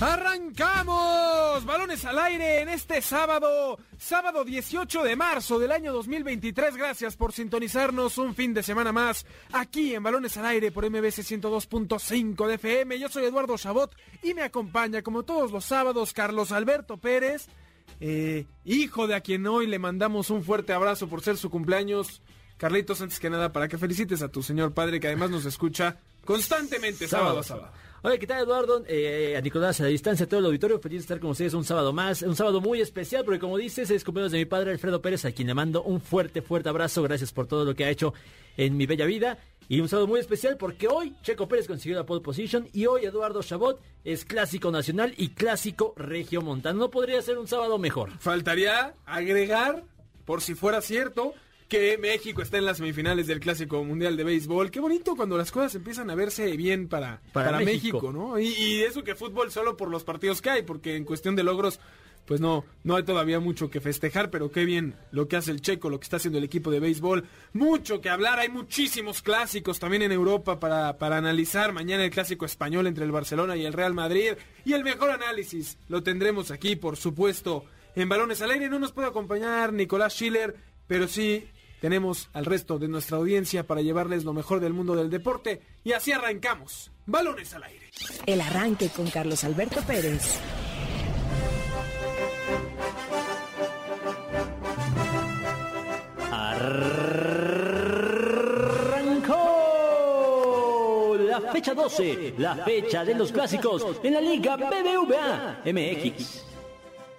¡Arrancamos! Balones al aire en este sábado, sábado 18 de marzo del año 2023. Gracias por sintonizarnos un fin de semana más aquí en Balones al aire por MBC 102.5 de FM. Yo soy Eduardo Chabot y me acompaña como todos los sábados Carlos Alberto Pérez, eh, hijo de a quien hoy le mandamos un fuerte abrazo por ser su cumpleaños. Carlitos, antes que nada, para que felicites a tu señor padre que además nos escucha constantemente sábado a sábado. Hola, ¿qué tal Eduardo? Eh, a Nicolás a la distancia, a todo el auditorio, feliz de estar con ustedes un sábado más, un sábado muy especial, porque como dices, es cumpleaños de mi padre Alfredo Pérez, a quien le mando un fuerte, fuerte abrazo, gracias por todo lo que ha hecho en mi bella vida, y un sábado muy especial porque hoy Checo Pérez consiguió la pole position, y hoy Eduardo Chabot es clásico nacional y clásico regio montano, no podría ser un sábado mejor. Faltaría agregar, por si fuera cierto, que México está en las semifinales del Clásico Mundial de Béisbol. Qué bonito cuando las cosas empiezan a verse bien para, para, Para México. México. ¿no? Y, y eso que fútbol solo por los partidos que hay, porque en cuestión de logros, pues no, no hay todavía mucho que festejar, pero qué bien lo que hace el Checo, lo que está haciendo el equipo de béisbol. Mucho que hablar, hay muchísimos clásicos también en Europa para, para analizar. Mañana el clásico español entre el Barcelona y el Real Madrid. Y el mejor análisis lo tendremos aquí, por supuesto, en Balones al Aire. No nos puede acompañar Nicolás Schiller, pero sí tenemos al resto de nuestra audiencia para llevarles lo mejor del mundo del deporte. Y así arrancamos. Balones al Aire. El arranque con Carlos Alberto Pérez. Arrancó la fecha 12, la fecha de los clásicos en la Liga BBVA MX.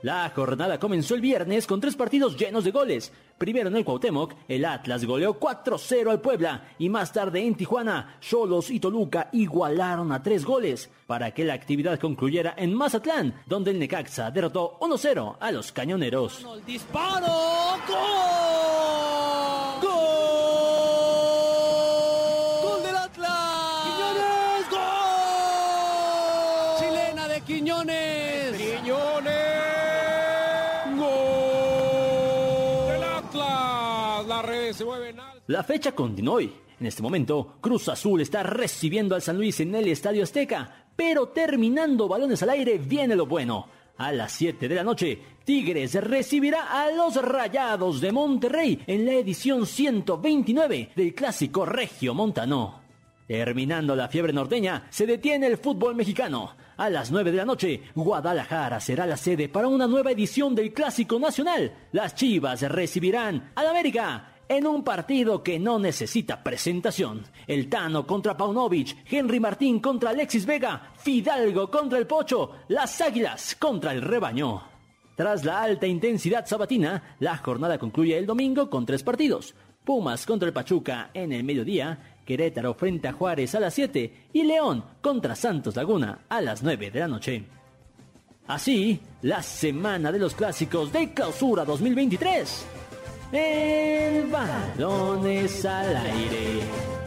La jornada comenzó el viernes con tres partidos llenos de goles. Primero en el Cuauhtémoc, el Atlas goleó 4-0 al Puebla y más tarde en Tijuana, Cholos y Toluca igualaron a tres goles para que la actividad concluyera en Mazatlán, donde el Necaxa derrotó 1-0 a los Cañoneros. La fecha continúa hoy. En este momento, Cruz Azul está recibiendo al San Luis en el Estadio Azteca, pero terminando balones al aire viene lo bueno. A las 7 de la noche, Tigres recibirá a los Rayados de Monterrey en la edición 129 del Clásico Regio Montano. Terminando la fiebre norteña, se detiene el fútbol mexicano. A las 9 de la noche, Guadalajara será la sede para una nueva edición del Clásico Nacional. Las Chivas recibirán al América en un partido que no necesita presentación. El Tano contra Paunovic, Henry Martín contra Alexis Vega, Fidalgo contra el Pocho, las Águilas contra el Rebaño. Tras la alta intensidad sabatina, la jornada concluye el domingo con tres partidos. Pumas contra el Pachuca en el mediodía, Querétaro frente a Juárez a las 7 y León contra Santos Laguna a las 9 de la noche. Así, la semana de los clásicos de clausura 2023. El balones al aire.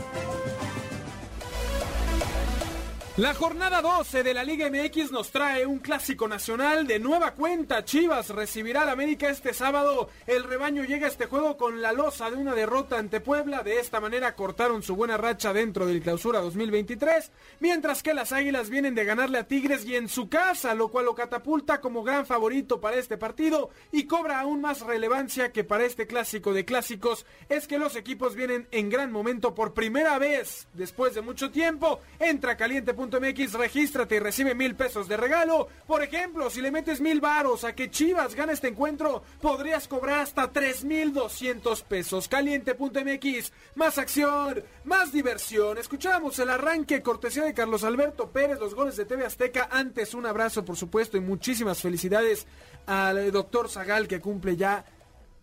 La jornada 12 de la Liga MX nos trae un clásico nacional de nueva cuenta. Chivas recibirá al América este sábado. El rebaño llega a este juego con la losa de una derrota ante Puebla. De esta manera cortaron su buena racha dentro del clausura 2023. Mientras que las Águilas vienen de ganarle a Tigres y en su casa, lo cual lo catapulta como gran favorito para este partido y cobra aún más relevancia que para este clásico de clásicos. Es que los equipos vienen en gran momento por primera vez después de mucho tiempo. Entra caliente.mx, regístrate y recibe mil pesos de regalo. Por ejemplo, si le metes mil varos a que Chivas gane este encuentro, podrías cobrar hasta tres mil doscientos pesos. Caliente.mx, más acción, más diversión. Escuchamos el arranque cortesía de Carlos Alberto Pérez, los goles de TV Azteca. Antes, un abrazo, por supuesto, y muchísimas felicidades al doctor Zagal que cumple ya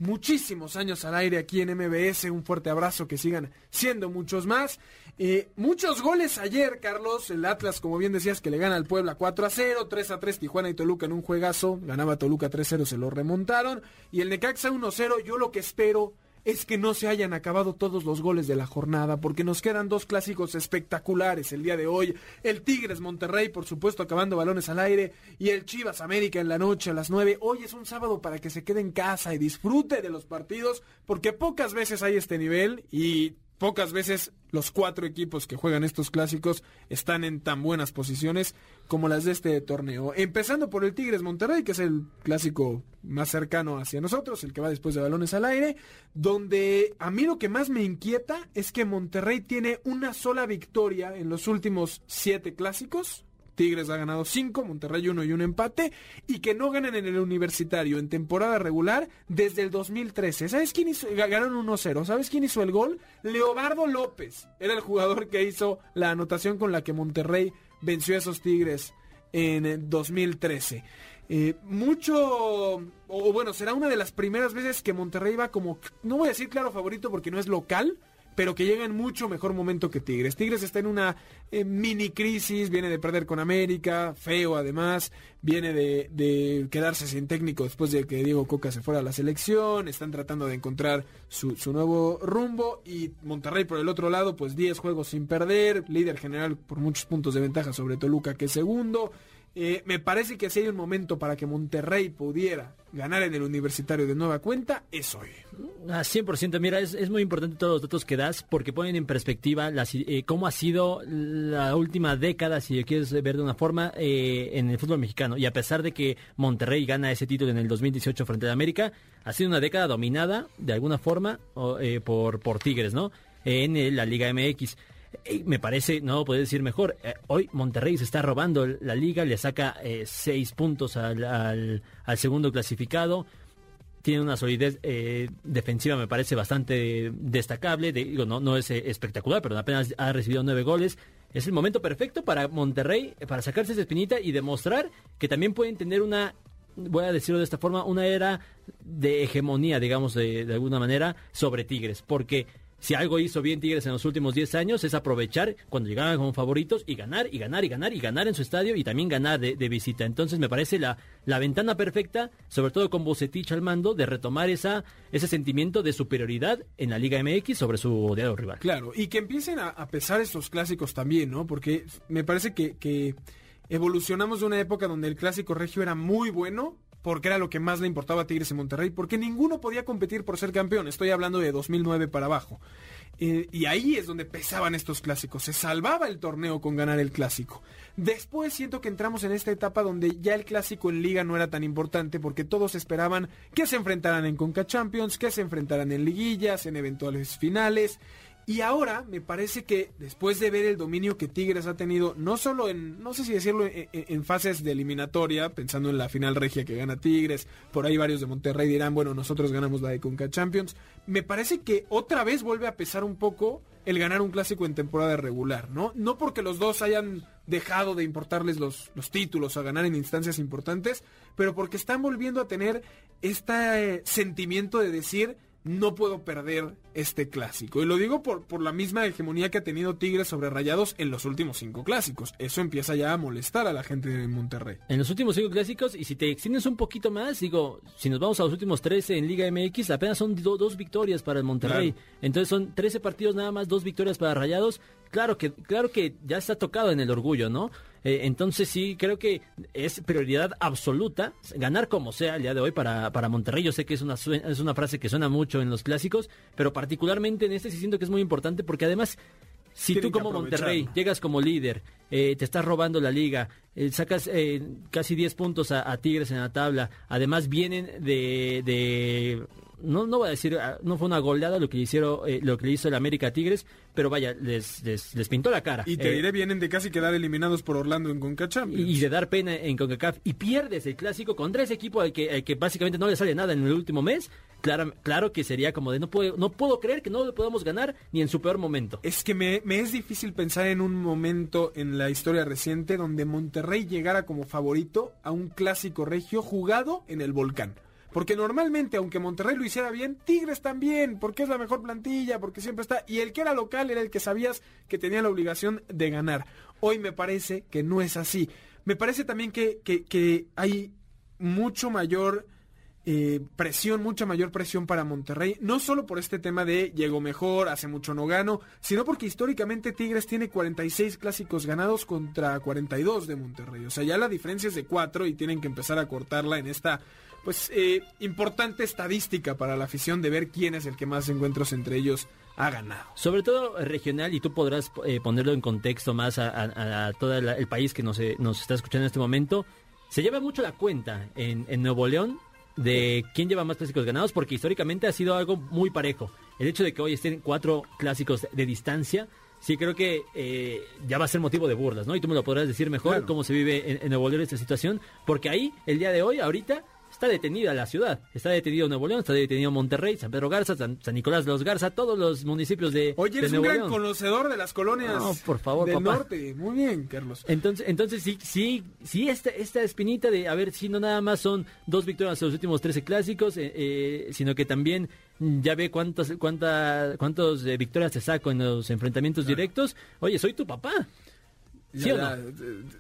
muchísimos años al aire aquí en MBS. Un fuerte abrazo, que sigan siendo muchos más. Eh, muchos goles ayer, Carlos. El Atlas, como bien decías, que le gana al Puebla 4 a 0, 3 a 3 Tijuana y Toluca en un juegazo. Ganaba Toluca 3 0, se lo remontaron. Y el Necaxa 1 0. Yo lo que espero es que no se hayan acabado todos los goles de la jornada, porque nos quedan dos clásicos espectaculares el día de hoy. El Tigres Monterrey, por supuesto, acabando balones al aire, y el Chivas América en la noche a las 9. Hoy es un sábado para que se quede en casa y disfrute de los partidos, porque pocas veces hay este nivel y pocas veces los cuatro equipos que juegan estos clásicos están en tan buenas posiciones como las de este torneo. Empezando por el Tigres Monterrey, que es el clásico más cercano hacia nosotros, el que va después de balones al aire, donde a mí lo que más me inquieta es que Monterrey tiene una sola victoria en los últimos siete clásicos, Tigres ha ganado 5, Monterrey 1 y un empate, y que no ganan en el universitario en temporada regular desde el 2013. ¿Sabes quién hizo? Ganaron 1-0. ¿Sabes quién hizo el gol? Leobardo López. Era el jugador que hizo la anotación con la que Monterrey venció a esos Tigres en 2013. Eh, mucho, o bueno, será una de las primeras veces que Monterrey va como, no voy a decir claro favorito porque no es local, pero que llega en mucho mejor momento que Tigres. Tigres está en una eh, mini crisis, viene de perder con América, feo además, viene de, quedarse sin técnico después de que Diego Coca se fuera a la selección, están tratando de encontrar su, su nuevo rumbo y Monterrey por el otro lado, pues 10 juegos sin perder, líder general por muchos puntos de ventaja sobre Toluca que es segundo. Eh, me parece que si hay un momento para que Monterrey pudiera ganar en el universitario de nueva cuenta, es hoy. A 100%, mira, es, muy importante todos los datos que das porque ponen en perspectiva eh, cómo ha sido la última década, si quieres ver de una forma, eh, en el fútbol mexicano. Y a pesar de que Monterrey gana ese título en el 2018 frente a América, ha sido una década dominada de alguna forma por, por Tigres, ¿no? En la Liga MX me parece, no puede decir mejor, eh, hoy Monterrey se está robando la liga, le saca eh, seis puntos al, segundo clasificado, tiene una solidez eh, defensiva, me parece bastante destacable, digo, no, no es espectacular, pero apenas ha recibido nueve goles. Es el momento perfecto para Monterrey, para sacarse esa espinita y demostrar que también pueden tener una voy a decirlo de esta forma, una era de hegemonía, digamos, de, de, alguna manera, sobre Tigres. Porque si algo hizo bien Tigres en los últimos 10 años es aprovechar cuando llegaban como favoritos y ganar y ganar y ganar y ganar en su estadio y también ganar de, visita. Entonces me parece la, la ventana perfecta, sobre todo con Bocetich al mando, de retomar esa, ese sentimiento de superioridad en la Liga MX sobre su odiado rival. Claro, y que empiecen a, pesar estos clásicos también, ¿no? Porque me parece que, que evolucionamos de una época donde el clásico regio era muy bueno porque era lo que más le importaba a Tigres en Monterrey, porque ninguno podía competir por ser campeón. Estoy hablando de 2009 para abajo. Eh, y ahí es donde pesaban estos clásicos. Se salvaba el torneo con ganar el clásico. Después siento que entramos en esta etapa donde ya el clásico en liga no era tan importante porque todos esperaban que se enfrentaran en Conca Champions, que se enfrentaran en liguillas, en eventuales finales. Y ahora me parece que después de ver el dominio que Tigres ha tenido, no solo en, no sé si decirlo, en, fases de eliminatoria, pensando en la final regia que gana Tigres, por ahí varios de Monterrey dirán, bueno, nosotros ganamos la de Conca Champions, me parece que otra vez vuelve a pesar un poco el ganar un clásico en temporada regular, ¿no? No porque los dos hayan dejado de importarles los, los títulos a ganar en instancias importantes, pero porque están volviendo a tener este sentimiento de decir, no puedo perder este clásico. Y lo digo por, por la misma hegemonía que ha tenido Tigres sobre Rayados en los últimos cinco clásicos. Eso empieza ya a molestar a la gente de Monterrey. En los últimos cinco clásicos, y si te extiendes un poquito más, digo, si nos vamos a los últimos 13 en Liga MX, apenas son dos victorias para el Monterrey. Entonces son 13 partidos nada más, dos victorias para Rayados. Claro que, claro que ya está tocado en el orgullo, ¿no? Eh, entonces sí, creo que es prioridad absoluta ganar como sea el día de hoy para, para Monterrey. Yo sé que es una, es una frase que suena mucho en los clásicos, pero particularmente en este sí siento que es muy importante porque además si tú como Monterrey llegas como líder, eh, te estás robando la liga, eh, sacas casi 10 puntos a, Tigres en la tabla, además vienen de, de no, no voy a decir, ah, no fue una goleada lo que hicieron, eh, lo que le hizo el América Tigres, pero vaya, les, les, pintó la cara. Y te eh, diré, vienen de casi quedar eliminados por Orlando en CONCACHAF. Y, de dar pena en CONCACAF. Y pierdes el clásico contra ese equipo al que, que básicamente no le sale nada en el último mes. Claro, claro que sería como de no puedo, no puedo creer que no lo podamos ganar ni en su peor momento. Es que me, me es difícil pensar en un momento en la historia reciente donde Monterrey llegara como favorito a un clásico regio jugado en el volcán. Porque normalmente, aunque Monterrey lo hiciera bien, Tigres también, porque es la mejor plantilla, porque siempre está. Y el que era local era el que sabías que tenía la obligación de ganar. Hoy me parece que no es así. Me parece también que, que, hay mucho mayor eh, presión, mucha mayor presión para Monterrey, no solo por este tema de llegó mejor, hace mucho no gano, sino porque históricamente Tigres tiene 46 clásicos ganados contra 42 de Monterrey. O sea, ya la diferencia es de 4 y tienen que empezar a cortarla en esta pues eh, importante estadística para la afición de ver quién es el que más encuentros entre ellos ha ganado. Sobre todo regional, y tú podrás eh, ponerlo en contexto más a, todo el país que nos, nos, está escuchando en este momento. Se lleva mucho la cuenta en, en Nuevo León de quién lleva más clásicos ganados, porque históricamente ha sido algo muy parejo. El hecho de que hoy estén cuatro clásicos de distancia, sí creo que eh, ya va a ser motivo de burlas, ¿no? Y tú me lo podrás decir mejor cómo se vive en, en Nuevo León esta situación, porque ahí, el día de hoy, ahorita, está detenida la ciudad. Está detenido Nuevo León, está detenido Monterrey, San Pedro Garza, San, Nicolás de los Garza, todos los municipios de Oye, eres un gran conocedor de las colonias no, por favor, del norte. Muy bien, Carlos. Entonces, entonces sí, sí, sí, esta, esta espinita de, a ver, si no nada más son dos victorias en los últimos 13 clásicos, eh, eh, sino que también ya ve cuántas, cuántas, cuántas eh, victorias te saco en los enfrentamientos directos. Oye, soy tu papá. ¿Sí ya, o no?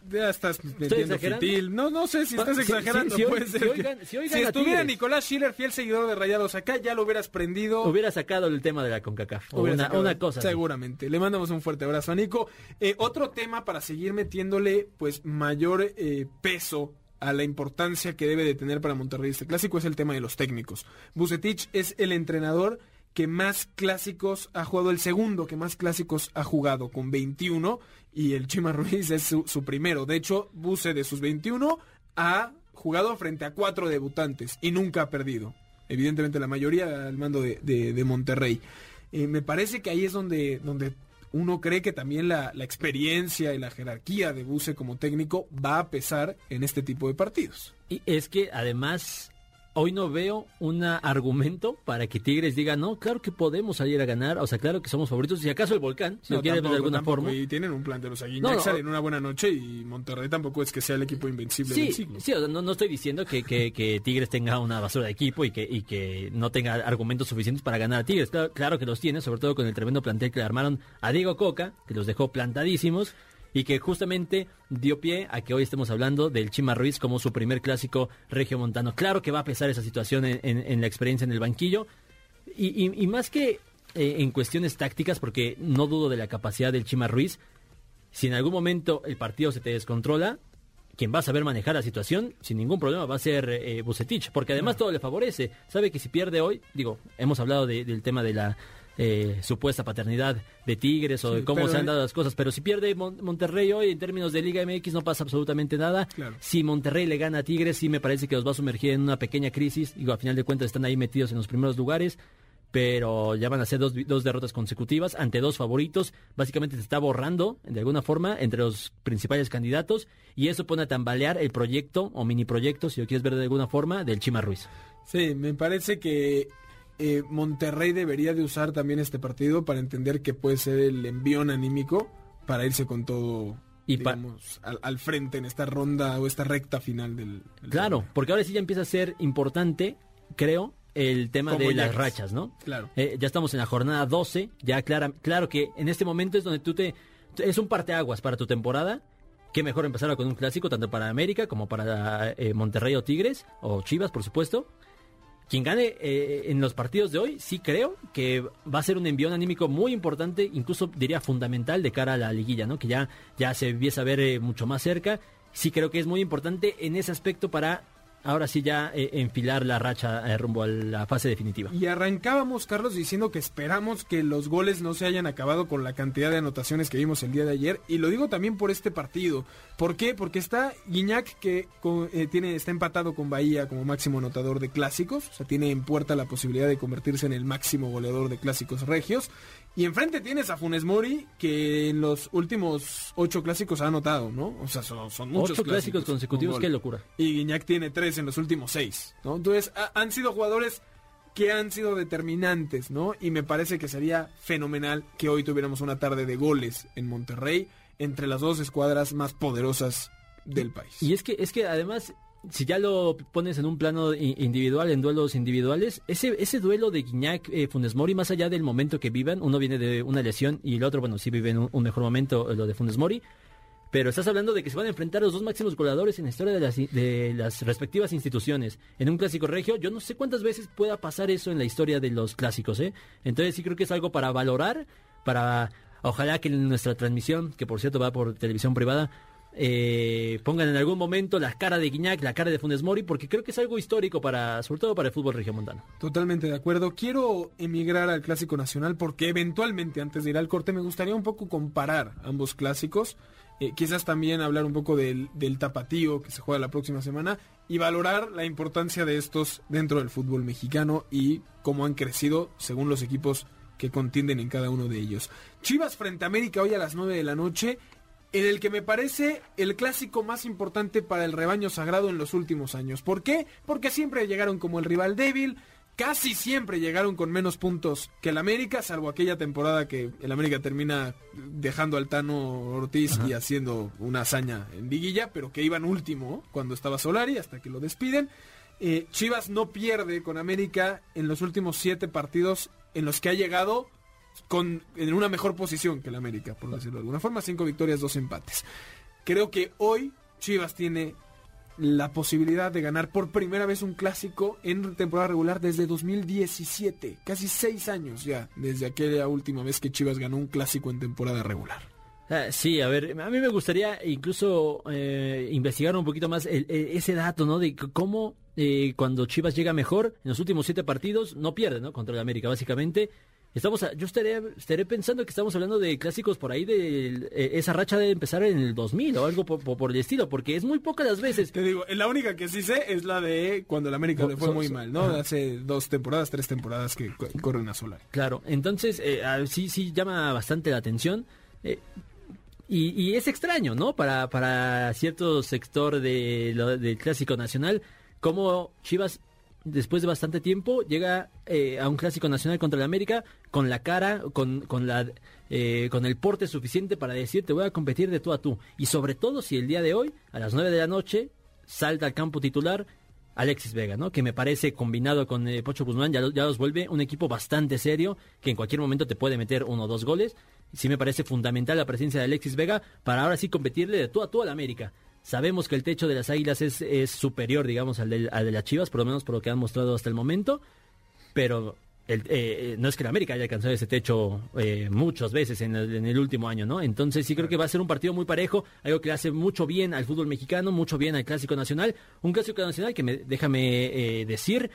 ya, estás metiendo fitil. No, no sé si estás exagerando. Si, puede ser si, estuviera Nicolás Schiller, fiel seguidor de Rayados acá, ya lo hubieras prendido. Hubiera sacado el tema de la CONCACAF. Una, una, cosa. Seguramente. Le mandamos un fuerte abrazo a Nico. Eh, otro tema para seguir metiéndole pues mayor eh, peso a la importancia que debe de tener para Monterrey este clásico es el tema de los técnicos. Bucetich es el entrenador que más clásicos ha jugado, el segundo que más clásicos ha jugado, con 21, y el Chima Ruiz es su, primero. De hecho, Buse de sus 21 ha jugado frente a cuatro debutantes y nunca ha perdido. Evidentemente la mayoría al mando de, Monterrey. Eh, me parece que ahí es donde, donde uno cree que también la, la, experiencia y la jerarquía de Buse como técnico va a pesar en este tipo de partidos. Y es que además hoy no veo un argumento para que Tigres diga, no, claro que podemos salir a ganar, o sea, claro que somos favoritos, si acaso el Volcán, si lo quiere de alguna forma. Y tienen un plan de los en una buena noche y Monterrey tampoco es que sea el equipo invencible sí, del siglo. Sí, no, no estoy diciendo que, que, Tigres tenga una basura de equipo y que, y que no tenga argumentos suficientes para ganar a Tigres, claro, claro que los tiene, sobre todo con el tremendo plantel que le armaron a Diego Coca, que los dejó plantadísimos y que justamente dio pie a que hoy estemos hablando del Chima Ruiz como su primer clásico regiomontano. Claro que va a pesar esa situación en, la experiencia en el banquillo y, más que eh, en cuestiones tácticas, porque no dudo de la capacidad del Chima Ruiz, si en algún momento el partido se te descontrola, quien va a saber manejar la situación sin ningún problema va a ser eh, Bucetich, porque además todo le favorece. Sabe que si pierde hoy, digo, hemos hablado del tema de la eh, supuesta paternidad de Tigres o de cómo se han dado las cosas. Pero si pierde Monterrey hoy en términos de Liga MX no pasa absolutamente nada. Si Monterrey le gana a Tigres, sí me parece que los va a sumergir en una pequeña crisis. Digo, a final de cuentas están ahí metidos en los primeros lugares. Pero ya van a ser dos, dos derrotas consecutivas ante dos favoritos. Básicamente se está borrando de alguna forma entre los principales candidatos. Y eso pone a tambalear el proyecto o mini proyecto, si lo quieres ver de alguna forma, del Chima Ruiz. Sí, me parece que eh, Monterrey debería de usar también este partido para entender que puede ser el envión anímico para irse con todo y digamos, al, frente en esta ronda o esta recta final del... claro, porque ahora sí ya empieza a ser importante, creo, el tema de las rachas, ¿no? Claro. Eh, ya estamos en la jornada 12, ya clara, claro que en este momento es donde tú te... Es un parteaguas para tu temporada. Qué mejor empezar con un clásico, tanto para América como para eh, Monterrey o Tigres, o Chivas, por supuesto quien gane eh, en los partidos de hoy, sí creo que va a ser un envión anímico muy importante, incluso diría fundamental de cara a la liguilla, ¿no? Que ya, ya se empieza a ver eh, mucho más cerca. Sí creo que es muy importante en ese aspecto para ahora sí ya eh, enfilar la racha eh, rumbo a la fase definitiva. Y arrancábamos, Carlos, diciendo que esperamos que los goles no se hayan acabado con la cantidad de anotaciones que vimos el día de ayer. Y lo digo también por este partido. ¿Por qué? Porque está Guiñac que eh, tiene, está empatado con Bahía como máximo anotador de clásicos. O sea, tiene en puerta la posibilidad de convertirse en el máximo goleador de clásicos regios. Y enfrente tienes a Funes Mori, que en los últimos ocho clásicos ha anotado, ¿no? O sea, son, muchos ocho clásicos, consecutivos, qué locura. Y Guiñac tiene tres en los últimos seis, ¿no? Entonces, han sido jugadores que han sido determinantes, ¿no? Y me parece que sería fenomenal que hoy tuviéramos una tarde de goles en Monterrey entre las dos escuadras más poderosas del país. Y es que, es que además si ya lo pones en un plano individual, en duelos individuales, ese, ese duelo de Guiñac, eh, Mori, más allá del momento que vivan, uno viene de una lesión y el otro, bueno, sí vive en un, mejor momento, eh, lo de Funes Mori, pero estás hablando de que se van a enfrentar los dos máximos goleadores en la historia de las, de las respectivas instituciones. En un clásico regio, yo no sé cuántas veces pueda pasar eso en la historia de los clásicos, ¿eh? Entonces sí creo que es algo para valorar, para ojalá que en nuestra transmisión, que por cierto va por televisión privada, eh, pongan en algún momento la cara de Guiñac, la cara de Funes Mori, porque creo que es algo histórico para, sobre todo para el fútbol regiomontano. Totalmente de acuerdo. Quiero emigrar al clásico nacional porque eventualmente, antes de ir al corte, me gustaría un poco comparar ambos clásicos. Eh, quizás también hablar un poco del, del tapatío que se juega la próxima semana y valorar la importancia de estos dentro del fútbol mexicano y cómo han crecido según los equipos que contienden en cada uno de ellos. Chivas frente a América hoy a las 9 de la noche, en el que me parece el clásico más importante para el rebaño sagrado en los últimos años. ¿Por qué? Porque siempre llegaron como el rival débil, casi siempre llegaron con menos puntos que el América, salvo aquella temporada que el América termina dejando al Tano Ortiz y haciendo una hazaña en liguilla, pero que iban último cuando estaba Solari hasta que lo despiden. Eh, Chivas no pierde con América en los últimos siete partidos en los que ha llegado con, en una mejor posición que el América, por decirlo de alguna forma, cinco victorias, dos empates. Creo que hoy Chivas tiene la posibilidad de ganar por primera vez un clásico en temporada regular desde 2017, casi seis años ya, desde aquella última vez que Chivas ganó un clásico en temporada regular. Ah, sí, a ver, a mí me gustaría incluso eh, investigar un poquito más ese dato, ¿no? De cómo eh, cuando Chivas llega mejor, en los últimos siete partidos, no pierde, ¿no? Contra el América, básicamente. Estamos, a- yo estaré, estaré pensando que estamos hablando de clásicos por ahí de eh, esa racha de empezar en el 2000 o algo por, por- por el estilo, porque es muy pocas las veces. Te digo, la única que sí sé es la de cuando el América le fue So- muy so- mal, ¿no? Hace dos temporadas, tres temporadas que co- corren a Solari. Claro, entonces eh, sí, sí llama bastante la atención. eh, y, y es extraño, ¿no? Para, para cierto sector de lo- del clásico nacional, como Chivas, después de bastante tiempo, llega eh, a un clásico nacional contra el América con la cara, con, con, la, eh, con el porte suficiente para decir, te voy a competir de tú a tú. Y sobre todo si el día de hoy, a las 9 de la noche, salta al campo titular Alexis Vega, ¿no? Que me parece combinado con eh, Pocho Guzmán ya, ya los vuelve un equipo bastante serio que en cualquier momento te puede meter uno o dos goles. Sí me parece fundamental la presencia de Alexis Vega para ahora sí competirle de tú a tú al América. Sabemos que el techo de las Águilas es, es superior, digamos, al de, al de las Chivas, por lo menos por lo que han mostrado hasta el momento, pero el- eh, eh, no es que el América haya alcanzado ese techo eh, muchas veces en el, en el último año, ¿no? Entonces sí creo que va a ser un partido muy parejo, algo que le hace mucho bien al fútbol mexicano, mucho bien al Clásico Nacional, un Clásico Nacional que me, déjame eh, decir,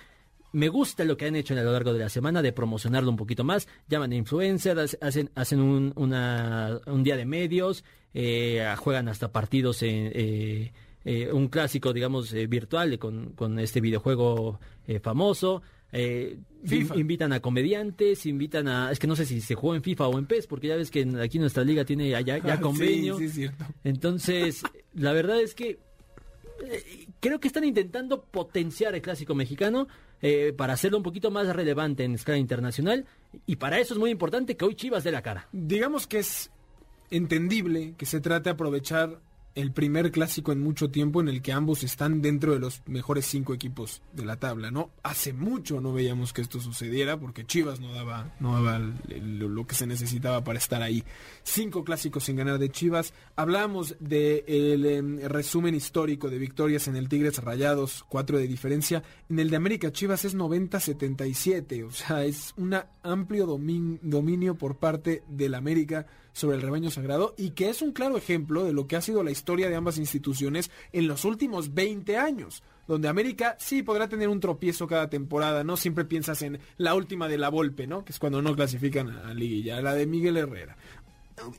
me gusta lo que han hecho a lo largo de la semana de promocionarlo un poquito más. Llaman a influencers, hacen, hacen un, una- un día de medios, eh, juegan hasta partidos en eh, eh, un clásico, digamos, eh, virtual con, con este videojuego eh, famoso. Eh, FIFA. invitan a comediantes, invitan a... Es que no sé si se juega en FIFA o en PES, porque ya ves que aquí nuestra liga tiene ya, convenio. Sí, sí. Entonces, la verdad es que eh, creo que están intentando potenciar el clásico mexicano eh, para hacerlo un poquito más relevante en escala internacional. Y para eso es muy importante que hoy Chivas dé la cara. Digamos que es entendible que se trate de aprovechar el primer clásico en mucho tiempo en el que ambos están dentro de los mejores cinco equipos de la tabla, ¿no? Hace mucho no veíamos que esto sucediera porque Chivas no daba, no daba lo que se necesitaba para estar ahí. Cinco clásicos sin ganar de Chivas. Hablábamos del resumen histórico de victorias en el Tigres Rayados, cuatro de diferencia. En el de América Chivas es 90-77, o sea, es un amplio domin- dominio por parte del América sobre el rebaño sagrado y que es un claro ejemplo de lo que ha sido la historia de ambas instituciones en los últimos 20 años, donde América sí podrá tener un tropiezo cada temporada, no siempre piensas en la última de la Volpe, ¿no? Que es cuando no clasifican a, liguilla, la de Miguel Herrera.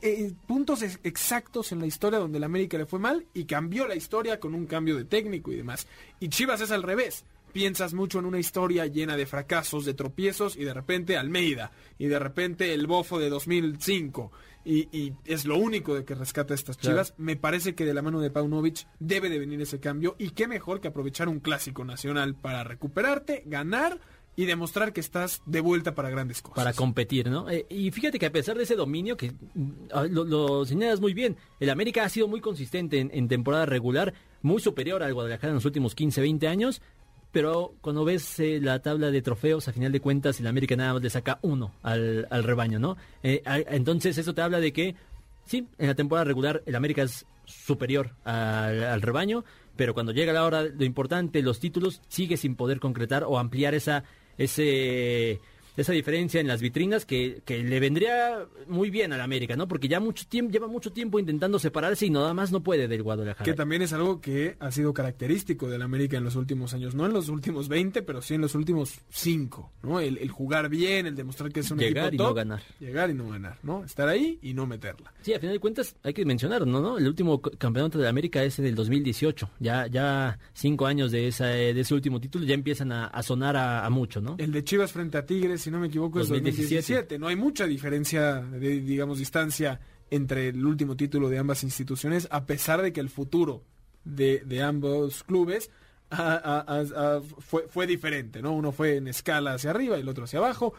Eh, puntos ex- exactos en la historia donde el América le fue mal y cambió la historia con un cambio de técnico y demás. Y Chivas es al revés. Piensas mucho en una historia llena de fracasos, de tropiezos y de repente Almeida y de repente el bofo de 2005 y, y es lo único de que rescata a estas Chivas. Me parece que de la mano de Paunovic debe de venir ese cambio y qué mejor que aprovechar un clásico nacional para recuperarte, ganar y demostrar que estás de vuelta para grandes cosas. para competir, ¿no? Eh, y fíjate que a pesar de ese dominio, que mm, ah, lo, lo señalas muy bien, el América ha sido muy consistente en, en temporada regular, muy superior al Guadalajara en los últimos 15, 20 años, pero cuando ves eh, la tabla de trofeos, a final de cuentas, el América nada más le saca uno al, al rebaño, ¿no? Eh, entonces eso te habla de que, sí, en la temporada regular el América es superior al, al rebaño, pero cuando llega la hora, lo importante, los títulos, sigue sin poder concretar o ampliar esa, ese esa diferencia en las vitrinas que, que le vendría muy bien al América, ¿no? Porque ya mucho tiempo, lleva mucho tiempo intentando separarse y nada más no puede del Guadalajara. Que también es algo que ha sido característico del América en los últimos años, no en los últimos 20, pero sí en los últimos 5, ¿no? El, el jugar bien, el demostrar que es un Llegar equipo y no ganar. Llegar y no ganar, ¿no? Estar ahí y no meterla. Sí, a final de cuentas hay que mencionarlo, ¿no? El último campeonato de América es del 2018. Ya, ya cinco años de, esa, de ese último título ya empiezan a, a sonar a, a mucho, ¿no? El de Chivas frente a Tigres, si no me equivoco, es 2017. 2017. No hay mucha diferencia de, digamos, distancia entre el último título de ambas instituciones, a pesar de que el futuro de, de ambos clubes fue, fue diferente, ¿no? Uno fue en escala hacia arriba y el otro hacia abajo.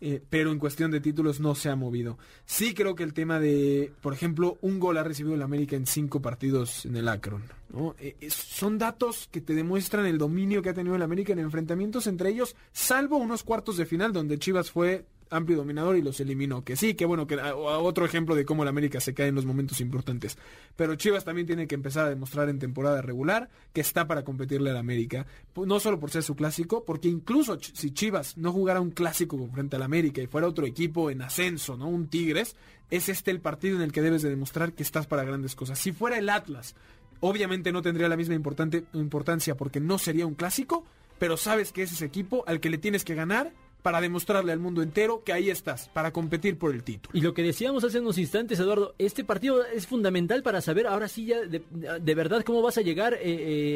Eh, pero en cuestión de títulos no se ha movido. Sí creo que el tema de, por ejemplo, un gol ha recibido el América en cinco partidos en el Akron. ¿no? Eh, eh, son datos que te demuestran el dominio que ha tenido el América en enfrentamientos entre ellos, salvo unos cuartos de final donde Chivas fue amplio dominador y los eliminó. Que sí, que bueno, que otro ejemplo de cómo el América se cae en los momentos importantes. Pero Chivas también tiene que empezar a demostrar en temporada regular que está para competirle al América. No solo por ser su clásico, porque incluso si Chivas no jugara un clásico frente al América y fuera otro equipo en ascenso, ¿no? Un Tigres, es este el partido en el que debes de demostrar que estás para grandes cosas. Si fuera el Atlas, obviamente no tendría la misma importancia porque no sería un clásico, pero sabes que es ese equipo al que le tienes que ganar para demostrarle al mundo entero que ahí estás, para competir por el título. Y lo que decíamos hace unos instantes, Eduardo, este partido es fundamental para saber ahora sí ya de, de verdad cómo vas a llegar eh,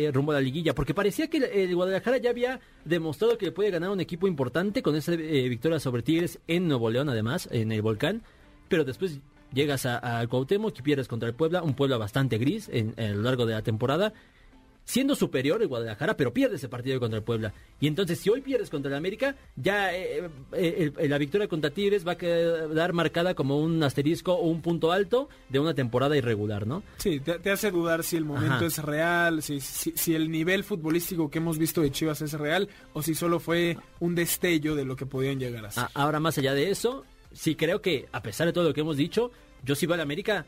eh, rumbo a la liguilla, porque parecía que el, Guadalajara ya había demostrado que le puede ganar un equipo importante con esa eh, victoria sobre Tigres en Nuevo León, además, en el Volcán, pero después llegas a- al Cuauhtémoc y pierdes contra el Puebla, un Puebla bastante gris en, a lo largo de la temporada, siendo superior el Guadalajara, pero pierde ese partido contra el Puebla. Y entonces, si hoy pierdes contra el América, ya eh, eh, el- la victoria contra Tigres va a quedar marcada como un asterisco o un punto alto de una temporada irregular, ¿no? Sí, te, te hace dudar si el momento Ajá. es real, si, si, si el nivel futbolístico que hemos visto de Chivas es real o si solo fue un destello de lo que podían llegar a ser. A- ahora, más allá de eso, sí creo que, a pesar de todo lo que hemos dicho, yo sí veo al América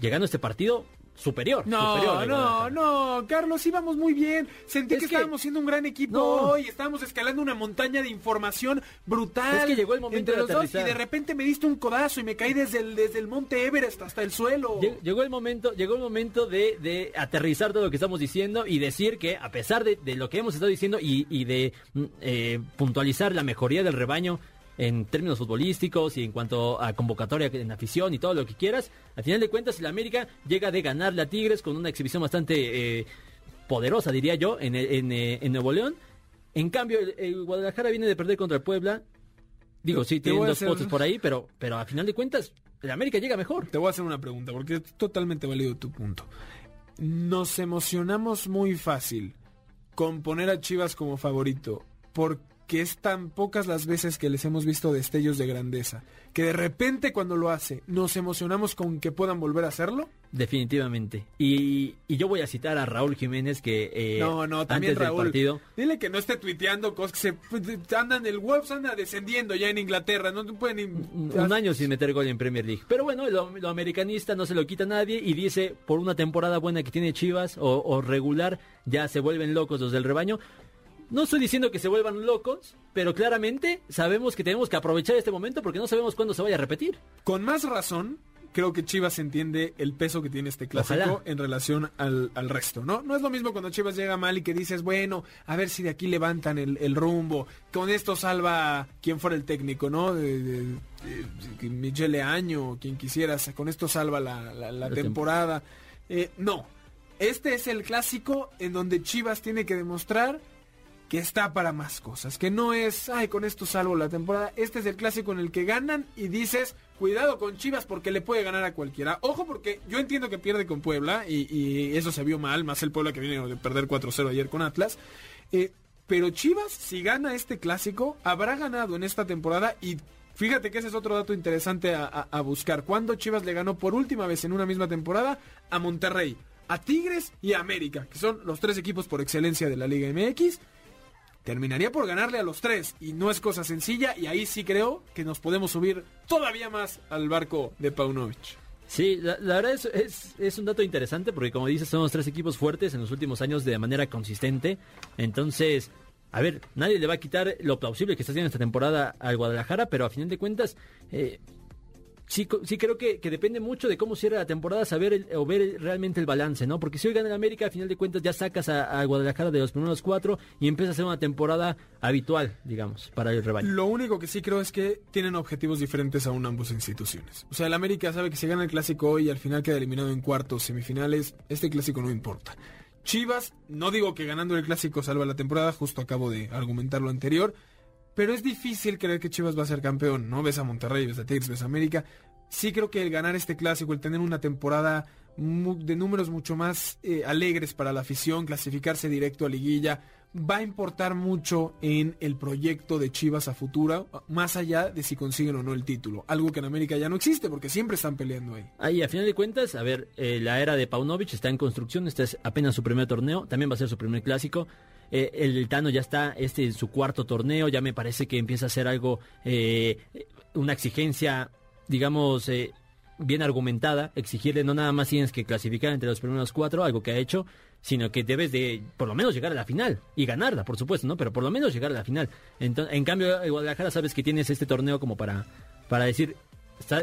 llegando a este partido superior. No, superior no, no, Carlos, íbamos muy bien. Sentí Es que, que- estábamos siendo un gran equipo No. hoy. Estábamos escalando una montaña de información brutal. Es que llegó el momento entre de los dos y de repente me diste un codazo y me caí desde el, desde el monte Everest hasta el suelo. Lle- Llegó el momento, llegó el momento de, de aterrizar todo lo que estamos diciendo y decir que a pesar de, de lo que hemos estado diciendo y, y de mm, eh, puntualizar la mejoría del rebaño en términos futbolísticos y en cuanto a convocatoria en afición y todo lo que quieras, al final de cuentas el América llega de ganarle a Tigres con una exhibición bastante eh, poderosa, diría yo, en, en, eh, en Nuevo León. En cambio, el, el Guadalajara viene de perder contra el Puebla. Digo, sí, tienen dos potes por ahí, pero, pero a final de cuentas el América llega mejor. Te voy a hacer una pregunta porque es totalmente válido tu punto. Nos emocionamos muy fácil con poner a Chivas como favorito porque es tan pocas las veces que les hemos visto destellos de grandeza que de repente cuando lo hace nos emocionamos con que puedan volver a hacerlo. Definitivamente. Y, y yo voy a citar a Raúl Jiménez que eh, no, no, también antes Raúl. del partido Dile que no esté tuiteando cosas que se pues, andan el Wolves anda descendiendo ya en Inglaterra, no pueden un, un año sin meter gol en Premier League. Pero bueno, lo, lo americanista no se lo quita a nadie y dice por una temporada buena que tiene Chivas o, o regular ya se vuelven locos los del rebaño. No estoy diciendo que se vuelvan locos, pero claramente sabemos que tenemos que aprovechar este momento porque no sabemos cuándo se vaya a repetir. Con más razón, creo que Chivas entiende el peso que tiene este clásico Ojalá. en relación al, al resto, ¿no? No es lo mismo cuando Chivas llega mal y que dices, bueno, a ver si de aquí levantan el, el rumbo. Con esto salva quien fuera el técnico, ¿no? De, de- de- Michele Año, quien quisieras, con esto salva la, la- la La temporada. Eh, no, este es el clásico en donde Chivas tiene que demostrar que está para más cosas, que no es, ay, con esto salvo la temporada. Este es el clásico en el que ganan y dices, cuidado con Chivas porque le puede ganar a cualquiera. Ojo porque yo entiendo que pierde con Puebla y, eso se vio mal, más el Puebla que viene de perder 4-0 ayer con Atlas. Eh, pero Chivas, si gana este clásico, habrá ganado en esta temporada y fíjate que ese es otro dato interesante a, a- a buscar. Cuando Chivas le ganó por última vez en una misma temporada a Monterrey, a Tigres y a América, que son los tres equipos por excelencia de la Liga MX terminaría por ganarle a los tres y no es cosa sencilla y ahí sí creo que nos podemos subir todavía más al barco de Paunovic. Sí, la, verdad es, es, un dato interesante porque como dices, somos tres equipos fuertes en los últimos años de manera consistente. Entonces, a ver, nadie le va a quitar lo plausible que está haciendo esta temporada al Guadalajara, pero a final de cuentas, eh, sí, sí creo que, depende mucho de cómo cierra la temporada, saber o ver realmente el balance, ¿no? Porque si hoy gana el América, a final de cuentas ya sacas a, Guadalajara de los primeros cuatro y empieza a ser una temporada habitual, digamos, para el rebaño. Lo único que sí creo es que tienen objetivos diferentes aún ambas instituciones. O sea, el América sabe que si gana el clásico hoy y al final queda eliminado en cuartos, semifinales, este clásico no importa. Chivas, no digo que ganando el clásico salva la temporada, justo acabo de argumentar lo anterior, pero es difícil creer que Chivas va a ser campeón, ¿no? Ves a Monterrey, ves a Tigres, ves a América. Sí creo que el ganar este clásico, el tener una temporada de números mucho más eh, alegres para la afición, clasificarse directo a liguilla, va a importar mucho en el proyecto de Chivas a futuro, más allá de si consiguen o no el título. Algo que en América ya no existe porque siempre están peleando ahí. Ahí, a final de cuentas, a ver, eh, la era de Paunovic está en construcción, este es apenas su primer torneo, también va a ser su primer clásico. Eh, el Tano ya está, este en su cuarto torneo, ya me parece que empieza a ser algo, eh, una exigencia, digamos, eh, bien argumentada, exigirle no nada más tienes que clasificar entre los primeros cuatro, algo que ha hecho, sino que debes de por lo menos llegar a la final y ganarla, por supuesto, ¿no? Pero por lo menos llegar a la final. Entonces, en cambio, Guadalajara sabes que tienes este torneo como para, para decir,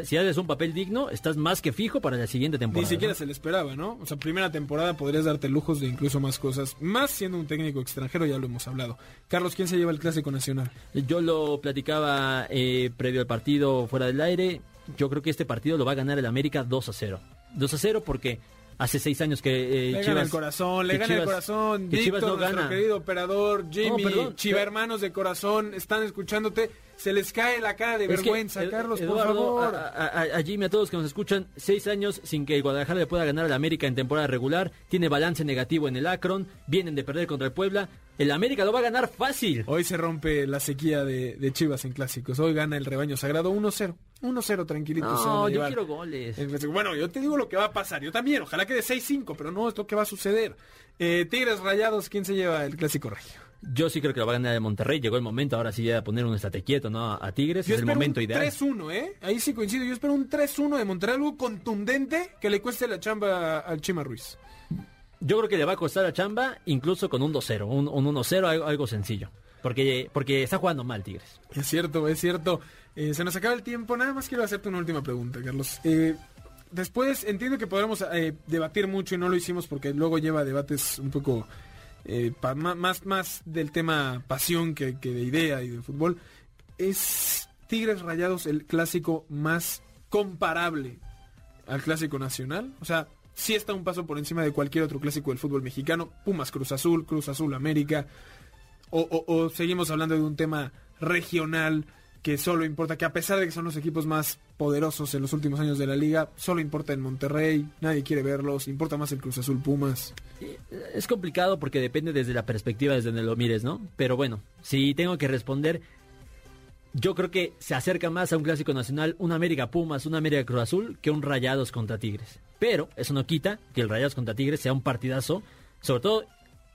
si haces un papel digno, estás más que fijo para la siguiente temporada. Ni siquiera se le esperaba, ¿no? O sea, primera temporada podrías darte lujos de incluso más cosas, más siendo un técnico extranjero, ya lo hemos hablado. Carlos, ¿quién se lleva el Clásico Nacional? Yo lo platicaba eh, previo al partido fuera del aire. Yo creo que este partido lo va a ganar el América 2 a 0. 2 a 0 porque hace seis años que eh, le gana el corazón, le gana el corazón. Víctor, no nuestro querido operador, Jimmy, Chiva hermanos de corazón, están escuchándote se les cae la cara de vergüenza, Carlos, por favor. A, Jimmy, a todos que nos escuchan, seis años sin que Guadalajara le pueda ganar al América en temporada regular, tiene balance negativo en el Akron, vienen de perder contra el Puebla. El América lo va a ganar fácil. Hoy se rompe la sequía de, Chivas en clásicos. Hoy gana el rebaño sagrado 1-0. 1-0, tranquilito. No, yo quiero goles. Bueno, yo te digo lo que va a pasar. Yo también, ojalá que de 6-5, pero no es lo que va a suceder. Eh, Tigres Rayados, ¿quién se lleva el clásico regio? Yo sí creo que lo va a ganar de Monterrey. Llegó el momento ahora sí de poner un estate quieto ¿no? a Tigres. es el momento ideal. 3-1, ¿eh? Ahí sí coincido. Yo espero un 3-1 de Monterrey, algo contundente que le cueste la chamba al Chima Ruiz. Yo creo que le va a costar la chamba incluso con un 2-0, un, 1-0, algo, sencillo. Porque, porque está jugando mal Tigres. Es cierto, es cierto. Eh, se nos acaba el tiempo. Nada más quiero hacerte una última pregunta, Carlos. Eh, después entiendo que podremos eh, debatir mucho y no lo hicimos porque luego lleva debates un poco eh, más, más del tema pasión que, de idea y de fútbol, es Tigres Rayados el clásico más comparable al clásico nacional. O sea, sí está un paso por encima de cualquier otro clásico del fútbol mexicano. Pumas Cruz Azul, Cruz Azul América. o seguimos hablando de un tema regional que solo importa, que a pesar de que son los equipos más poderosos en los últimos años de la liga, solo importa en Monterrey, nadie quiere verlos, importa más el Cruz Azul Pumas. Es complicado porque depende desde la perspectiva desde donde lo mires, ¿no? Pero bueno, si tengo que responder, yo creo que se acerca más a un clásico nacional, un América Pumas, un América Cruz Azul, que un Rayados contra Tigres. Pero eso no quita que el Rayados contra Tigres sea un partidazo, sobre todo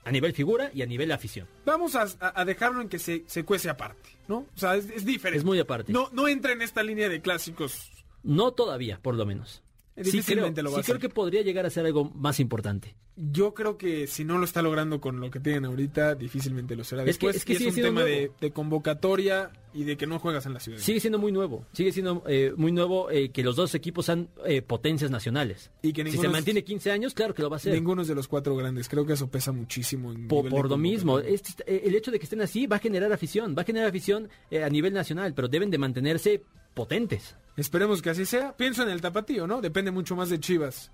a nivel figura y a nivel afición. Vamos a, dejarlo en que se, se, cuece aparte, ¿no? O sea, es, diferente. Es muy aparte. No, no entra en esta línea de clásicos. No todavía, por lo menos. Sí creo, lo sí creo que podría llegar a ser algo más importante. Yo creo que si no lo está logrando con lo que tienen ahorita, difícilmente lo será. Después es que, es, un tema de, convocatoria y de que no juegas en la ciudad. Sigue siendo muy nuevo, sigue siendo eh, muy nuevo eh, que los dos equipos sean eh, potencias nacionales. Y que si se mantiene 15 años, claro que lo va a hacer. Ninguno de los cuatro grandes, creo que eso pesa muchísimo. por, lo mismo, el hecho de que estén así va a generar afición, va a generar afición a nivel nacional, pero deben de mantenerse potentes. Esperemos que así sea. Pienso en el tapatío, ¿no? Depende mucho más de Chivas.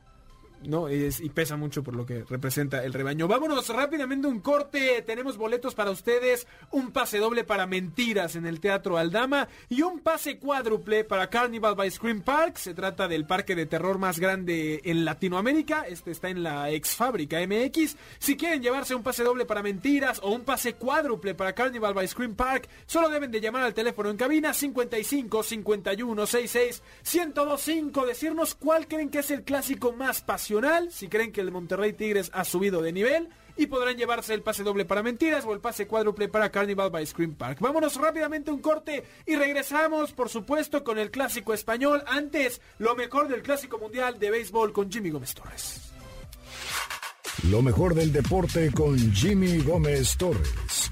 ¿No? y pesa mucho por lo que representa el rebaño. Vámonos rápidamente un corte. Tenemos boletos para ustedes, un pase doble para Mentiras en el Teatro Aldama y un pase cuádruple para Carnival by Scream Park. Se trata del parque de terror más grande en Latinoamérica. Este está en la ex fábrica MX. Si quieren llevarse un pase doble para Mentiras o un pase cuádruple para Carnival by Scream Park, solo deben de llamar al teléfono en cabina 55 51 66 1025. Decirnos cuál creen que es el clásico más pasional si creen que el Monterrey Tigres ha subido de nivel y podrán llevarse el pase doble para mentiras o el pase cuádruple para Carnival by Scream Park. Vámonos rápidamente un corte y regresamos, por supuesto, con el clásico español. Antes, lo mejor del clásico mundial de béisbol con Jimmy Gómez Torres. Lo mejor del deporte con Jimmy Gómez Torres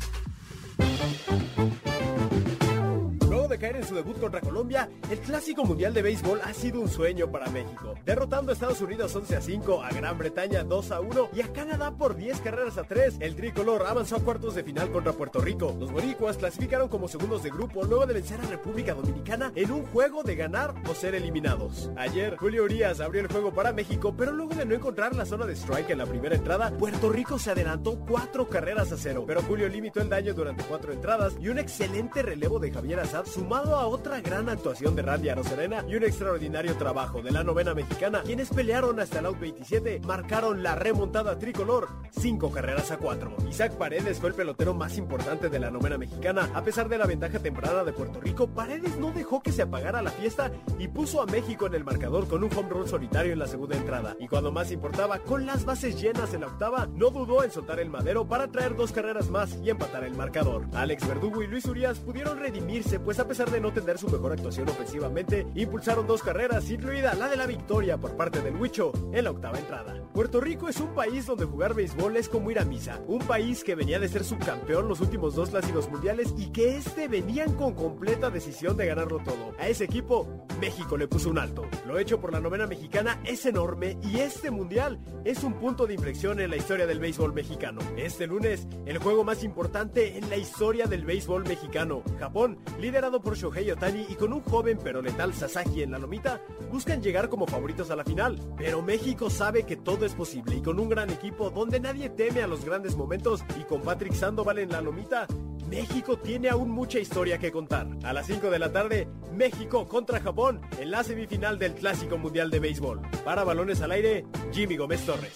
caer en su debut contra Colombia, el clásico mundial de béisbol ha sido un sueño para México, derrotando a Estados Unidos 11 a 5, a Gran Bretaña 2 a 1 y a Canadá por 10 carreras a 3. El tricolor avanzó a cuartos de final contra Puerto Rico. Los boricuas clasificaron como segundos de grupo luego de vencer a República Dominicana en un juego de ganar o ser eliminados. Ayer, Julio Urias abrió el juego para México, pero luego de no encontrar la zona de strike en la primera entrada, Puerto Rico se adelantó 4 carreras a 0, pero Julio limitó el daño durante 4 entradas y un excelente relevo de Javier Azad sumado a otra gran actuación de Randy Aroserena y un extraordinario trabajo de la novena mexicana, quienes pelearon hasta el out 27, marcaron la remontada tricolor, 5 carreras a 4. Isaac Paredes fue el pelotero más importante de la novena mexicana, a pesar de la ventaja temprana de Puerto Rico, Paredes no dejó que se apagara la fiesta y puso a México en el marcador con un home run solitario en la segunda entrada. Y cuando más importaba, con las bases llenas en la octava, no dudó en soltar el madero para traer dos carreras más y empatar el marcador. Alex Verdugo y Luis Urias pudieron redimirse, pues a pesar de no tener su mejor actuación ofensivamente, impulsaron dos carreras, incluida la de la victoria por parte del Huicho en la octava entrada. Puerto Rico es un país donde jugar béisbol es como ir a misa, un país que venía de ser subcampeón los últimos dos clásicos mundiales y que este venían con completa decisión de ganarlo todo. A ese equipo, México le puso un alto. Lo hecho por la novena mexicana es enorme y este mundial es un punto de inflexión en la historia del béisbol mexicano. Este lunes, el juego más importante en la historia del béisbol mexicano. Japón, liderado por Shohei Otani y con un joven pero letal Sasaki en la lomita, buscan llegar como favoritos a la final. Pero México sabe que todo es posible y con un gran equipo donde nadie teme a los grandes momentos y con Patrick Sandoval en la lomita, México tiene aún mucha historia que contar. A las 5 de la tarde, México contra Japón en la semifinal del Clásico Mundial de Béisbol. Para balones al aire, Jimmy Gómez Torres.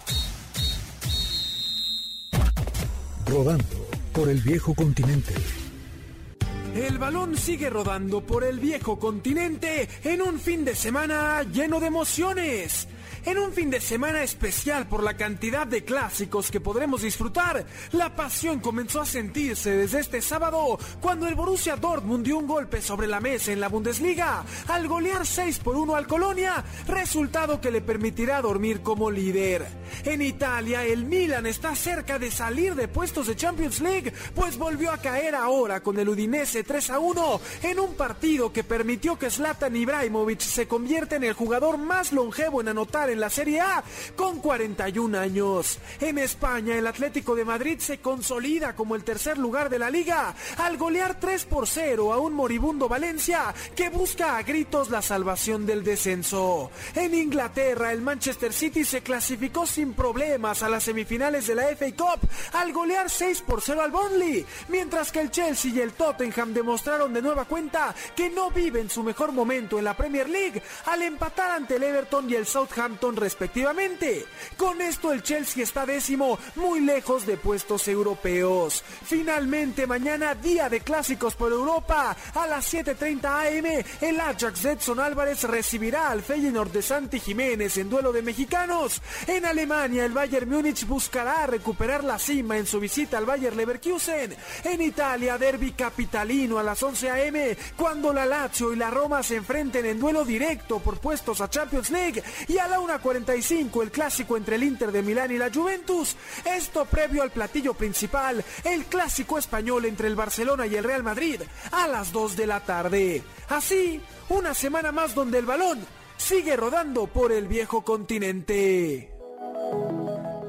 Rodando por el viejo continente. El balón sigue rodando por el viejo continente en un fin de semana lleno de emociones. En un fin de semana especial por la cantidad de clásicos que podremos disfrutar, la pasión comenzó a sentirse desde este sábado cuando el Borussia Dortmund dio un golpe sobre la mesa en la Bundesliga al golear 6 por 1 al Colonia, resultado que le permitirá dormir como líder. En Italia, el Milan está cerca de salir de puestos de Champions League, pues volvió a caer ahora con el Udinese 3 a 1 en un partido que permitió que Zlatan Ibrahimovic se convierta en el jugador más longevo en anotar en la Serie A con 41 años. En España, el Atlético de Madrid se consolida como el tercer lugar de la liga al golear 3 por 0 a un moribundo Valencia que busca a gritos la salvación del descenso. En Inglaterra, el Manchester City se clasificó sin problemas a las semifinales de la FA Cup al golear 6 por 0 al Burnley, mientras que el Chelsea y el Tottenham demostraron de nueva cuenta que no viven su mejor momento en la Premier League al empatar ante el Everton y el Southampton respectivamente. Con esto el Chelsea está décimo, muy lejos de puestos europeos. Finalmente mañana día de clásicos por Europa, a las 7.30 am el Ajax Edson Álvarez recibirá al Feyenoord de Santi Jiménez en duelo de mexicanos. En Alemania el Bayern Múnich buscará recuperar la cima en su visita al Bayern Leverkusen. En Italia derby capitalino a las 11 am cuando la Lazio y la Roma se enfrenten en duelo directo por puestos a Champions League y a la 1.45 el clásico entre el Inter de Milán y la Juventus. Esto previo al platillo principal, el clásico español entre el Barcelona y el Real Madrid a las 2 de la tarde. Así, una semana más donde el balón sigue rodando por el viejo continente.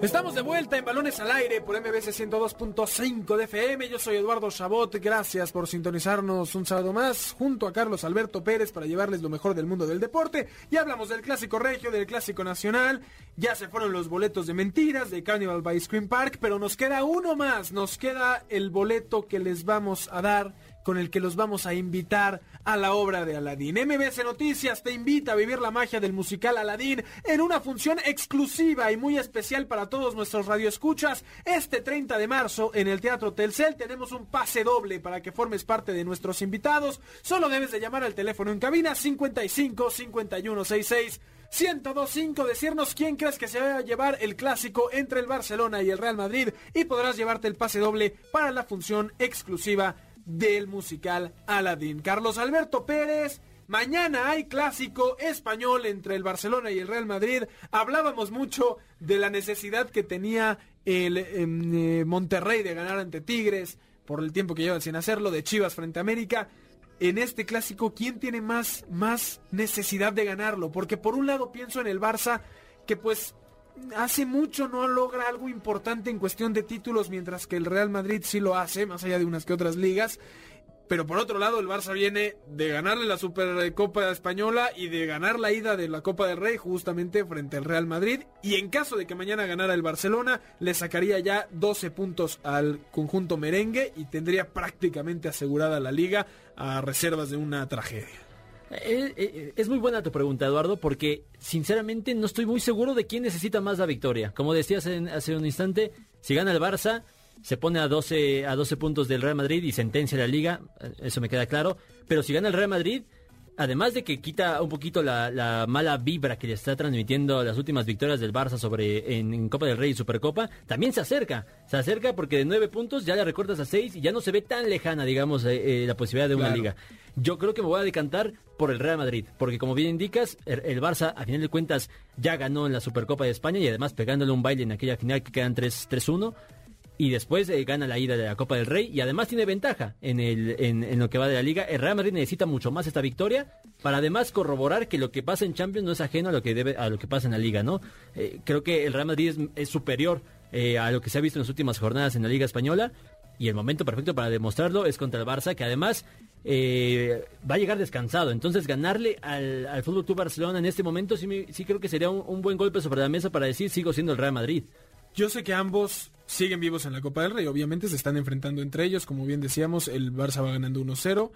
Estamos de vuelta en Balones al Aire por MBC 102.5 de FM. Yo soy Eduardo Chabot. Gracias por sintonizarnos un sábado más junto a Carlos Alberto Pérez para llevarles lo mejor del mundo del deporte. Ya hablamos del clásico regio, del clásico nacional. Ya se fueron los boletos de mentiras de Carnival by Screen Park, pero nos queda uno más. Nos queda el boleto que les vamos a dar con el que los vamos a invitar a la obra de Aladdin. MBC Noticias te invita a vivir la magia del musical Aladdin en una función exclusiva y muy especial para todos nuestros radioescuchas. Este 30 de marzo en el Teatro Telcel tenemos un pase doble para que formes parte de nuestros invitados. Solo debes de llamar al teléfono en cabina 55 51 66 1025, decirnos quién crees que se va a llevar el clásico entre el Barcelona y el Real Madrid y podrás llevarte el pase doble para la función exclusiva del musical Aladdin. Carlos Alberto Pérez, mañana hay clásico español entre el Barcelona y el Real Madrid. Hablábamos mucho de la necesidad que tenía el em, eh, Monterrey de ganar ante Tigres por el tiempo que llevan sin hacerlo, de Chivas frente a América. En este clásico, ¿quién tiene más, más necesidad de ganarlo? Porque por un lado pienso en el Barça, que pues hace mucho no logra algo importante en cuestión de títulos, mientras que el Real Madrid sí lo hace, más allá de unas que otras ligas. Pero por otro lado, el Barça viene de ganarle la Supercopa Española y de ganar la ida de la Copa del Rey justamente frente al Real Madrid. Y en caso de que mañana ganara el Barcelona, le sacaría ya 12 puntos al conjunto merengue y tendría prácticamente asegurada la liga a reservas de una tragedia. Eh, eh, es muy buena tu pregunta, Eduardo, porque sinceramente no estoy muy seguro de quién necesita más la victoria. Como decías hace un instante, si gana el Barça, se pone a 12, a 12 puntos del Real Madrid y sentencia la liga, eh, eso me queda claro. Pero si gana el Real Madrid, además de que quita un poquito la, mala vibra que le está transmitiendo las últimas victorias del Barça sobre en, Copa del Rey y Supercopa, también se acerca. Se acerca porque de 9 puntos ya le recortas a 6 y ya no se ve tan lejana, digamos, eh, eh, la posibilidad de una liga. Yo creo que me voy a decantar por el Real Madrid, porque como bien indicas, el, Barça a final de cuentas ya ganó en la Supercopa de España y además pegándole un baile en aquella final que quedan 3-1 y después eh, gana la ida de la Copa del Rey y además tiene ventaja en, el, en, lo que va de la liga. El Real Madrid necesita mucho más esta victoria para además corroborar que lo que pasa en Champions no es ajeno a lo que debe a lo que pasa en la liga, ¿no? Eh, creo que el Real Madrid es, superior eh, a lo que se ha visto en las últimas jornadas en la liga española y el momento perfecto para demostrarlo es contra el Barça que además va a llegar descansado. Entonces ganarle al, al Fútbol Club Barcelona en este momento sí, sí creo que sería un, un buen golpe sobre la mesa para decir sigo siendo el Real Madrid. Yo sé que ambos siguen vivos en la Copa del Rey, obviamente se están enfrentando entre ellos, como bien decíamos, el Barça va ganando 1-0,